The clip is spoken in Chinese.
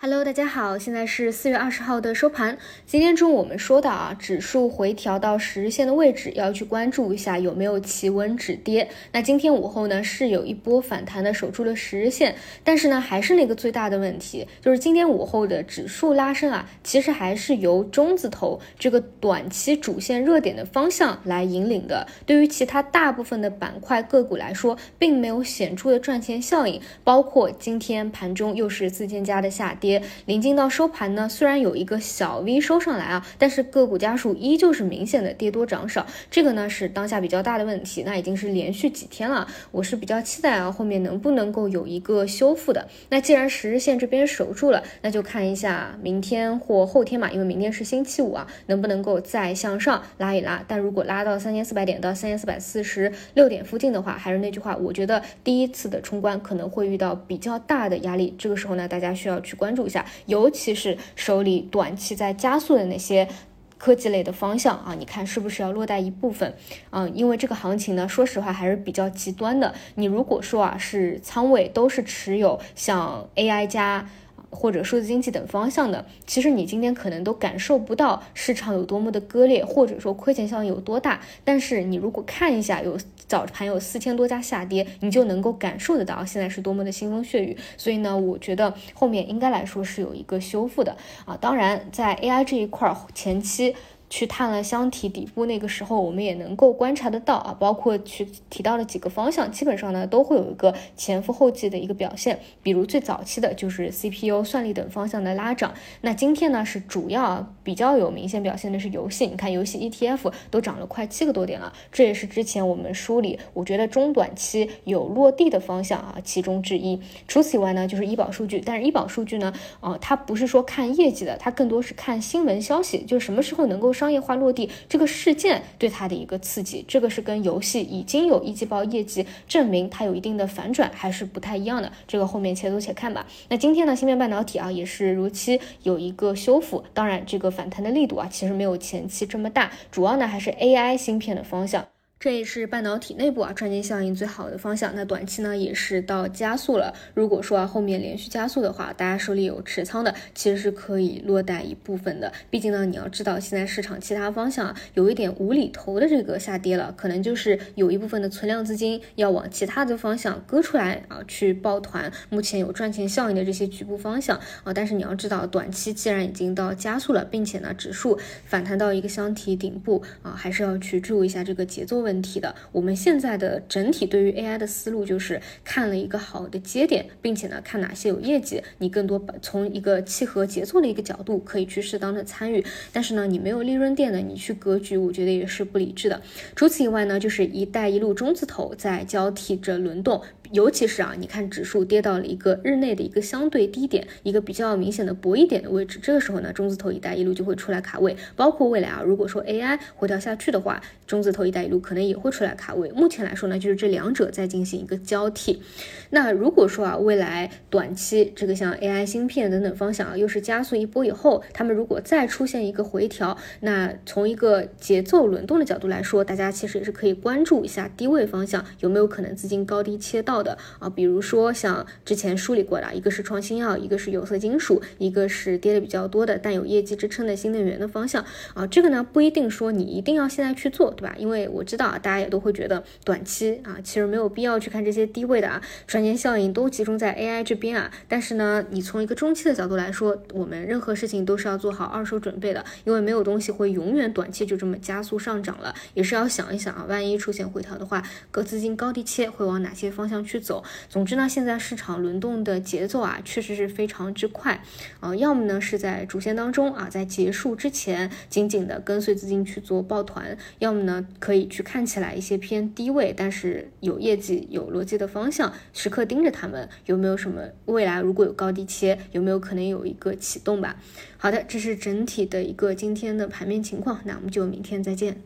Hello，大家好，现在是四月二十号的收盘。今天中午我们说到啊，指数回调到十日线的位置，要去关注一下有没有企稳止跌。那今天午后呢，是有一波反弹的，守住了十日线，但是呢，还是那个最大的问题，就是今天午后的指数拉升啊，其实还是由中字头这个短期主线热点的方向来引领的。对于其他大部分的板块个股来说，并没有显著的赚钱效应。包括今天盘中又是自建家的下跌。临近到收盘呢，虽然有一个小 V 收上来啊，但是个股家数依旧是明显的跌多涨少，这个呢是当下比较大的问题。那已经是连续几天了，我是比较期待啊，后面能不能够有一个修复的。那既然十日线这边守住了，那就看一下明天或后天嘛，因为明天是星期五啊，能不能够再向上拉一拉。但如果拉到三千四百点到三千四百四十六点附近的话，还是那句话，我觉得第一次的冲关可能会遇到比较大的压力。这个时候呢，大家需要去关注。注一下，尤其是手里短期在加速的那些科技类的方向啊，你看是不是要落袋一部分？嗯，因为这个行情呢，说实话还是比较极端的。你如果说啊是仓位都是持有像 AI 加。或者数字经济等方向的，其实你今天可能都感受不到市场有多么的割裂，或者说亏钱效应有多大。但是你如果看一下有早盘有四千多家下跌，你就能够感受得到现在是多么的腥风血雨。所以呢，我觉得后面应该来说是有一个修复的啊。当然，在 AI 这一块儿前期。去探了箱体底部，那个时候我们也能够观察得到啊，包括去提到了几个方向，基本上呢都会有一个前赴后继的一个表现。比如最早期的就是 CPU、算力等方向的拉涨。那今天呢是主要比较有明显表现的是游戏，你看游戏 ETF 都涨了快七个多点了，这也是之前我们梳理，我觉得中短期有落地的方向啊其中之一。除此以外呢，就是医保数据，但是医保数据呢，啊它不是说看业绩的，它更多是看新闻消息，就什么时候能够。商业化落地这个事件对它的一个刺激，这个是跟游戏已经有一季报业绩证明它有一定的反转还是不太一样的。这个后面且走且看吧。那今天呢，芯片半导体啊也是如期有一个修复，当然这个反弹的力度啊其实没有前期这么大，主要呢还是 AI 芯片的方向。这也是半导体内部啊赚钱效应最好的方向。那短期呢也是到加速了。如果说啊后面连续加速的话，大家手里有持仓的，其实是可以落袋一部分的。毕竟呢，你要知道现在市场其他方向啊有一点无厘头的这个下跌了，可能就是有一部分的存量资金要往其他的方向割出来啊去抱团。目前有赚钱效应的这些局部方向啊，但是你要知道，短期既然已经到加速了，并且呢指数反弹到一个箱体顶部啊，还是要去注意一下这个节奏。问题的，我们现在的整体对于 AI 的思路就是看了一个好的节点，并且呢看哪些有业绩，你更多从一个契合节奏的一个角度可以去适当的参与。但是呢，你没有利润垫的，你去格局，我觉得也是不理智的。除此以外呢，就是一带一路中字头在交替着轮动，尤其是啊，你看指数跌到了一个日内的一个相对低点，一个比较明显的博弈点的位置，这个时候呢，中字头一带一路就会出来卡位。包括未来啊，如果说 AI 回调下去的话，中字头一带一路可能。也会出来卡位。目前来说呢，就是这两者在进行一个交替。那如果说啊，未来短期这个像 AI 芯片等等方向啊，又是加速一波以后，他们如果再出现一个回调，那从一个节奏轮动的角度来说，大家其实也是可以关注一下低位方向有没有可能资金高低切到的啊。比如说像之前梳理过的，一个是创新药，一个是有色金属，一个是跌的比较多的但有业绩支撑的新能源的方向啊。这个呢不一定说你一定要现在去做，对吧？因为我知道。啊，大家也都会觉得短期啊，其实没有必要去看这些低位的啊，赚钱效应都集中在 AI 这边啊。但是呢，你从一个中期的角度来说，我们任何事情都是要做好二手准备的，因为没有东西会永远短期就这么加速上涨了，也是要想一想啊，万一出现回调的话，各资金高低切会往哪些方向去去走。总之呢，现在市场轮动的节奏啊，确实是非常之快啊，要么呢是在主线当中啊，在结束之前紧紧的跟随资金去做抱团，要么呢可以去。看起来一些偏低位，但是有业绩、有逻辑的方向，时刻盯着他们有没有什么未来，如果有高低切，有没有可能有一个启动吧？好的，这是整体的一个今天的盘面情况，那我们就明天再见。